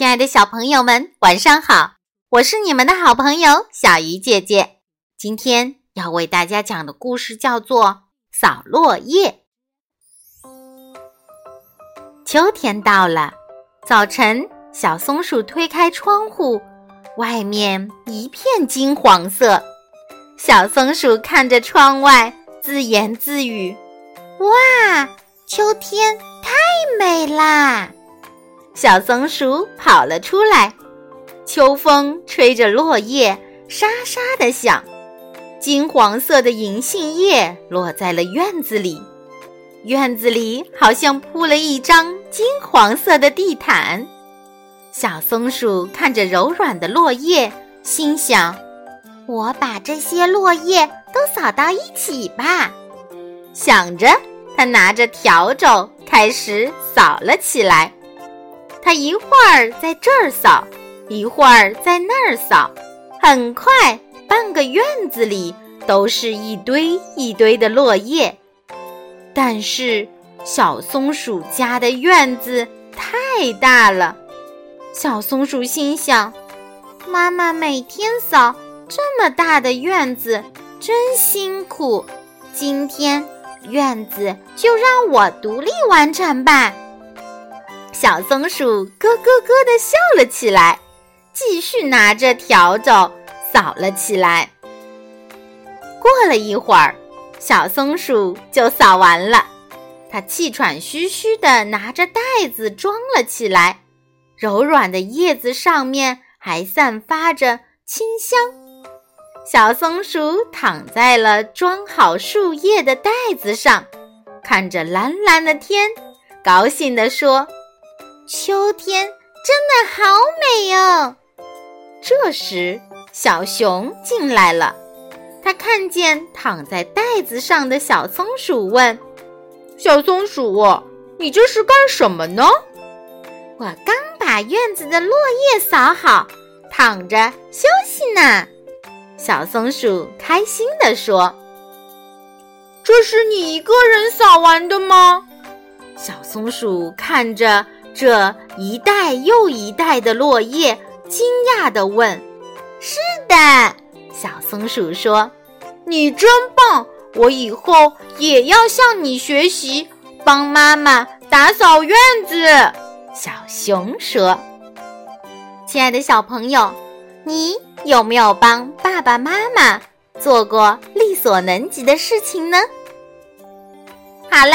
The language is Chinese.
亲爱的小朋友们，晚上好！我是你们的好朋友小鱼姐姐。今天要为大家讲的故事叫做《扫落叶》。秋天到了，早晨，小松鼠推开窗户，外面一片金黄色。小松鼠看着窗外，自言自语：“哇，秋天太美啦！”小松鼠跑了出来，秋风吹着落叶沙沙的响，金黄色的银杏叶落在了院子里，院子里好像铺了一张金黄色的地毯。小松鼠看着柔软的落叶，心想：“我把这些落叶都扫到一起吧。”想着，它拿着笤帚开始扫了起来。他一会儿在这儿扫，一会儿在那儿扫，很快，半个院子里都是一堆一堆的落叶。但是，小松鼠家的院子太大了，小松鼠心想：“妈妈每天扫这么大的院子，真辛苦。今天，院子就让我独立完成吧。”小松鼠咯咯咯地笑了起来，继续拿着笤帚扫了起来。过了一会儿，小松鼠就扫完了，它气喘吁吁地拿着袋子装了起来。柔软的叶子上面还散发着清香。小松鼠躺在了装好树叶的袋子上，看着蓝蓝的天，高兴地说。秋天真的好美哦！这时，小熊进来了。它看见躺在袋子上的小松鼠，问：“小松鼠，你这是干什么呢？”“我刚把院子的落叶扫好，躺着休息呢。”小松鼠开心地说。“这是你一个人扫完的吗？”小松鼠看着。这一袋又一袋的落叶，惊讶地问：“是的。”小松鼠说：“你真棒！我以后也要向你学习，帮妈妈打扫院子。”小熊说：“亲爱的小朋友，你有没有帮爸爸妈妈做过力所能及的事情呢？”好了，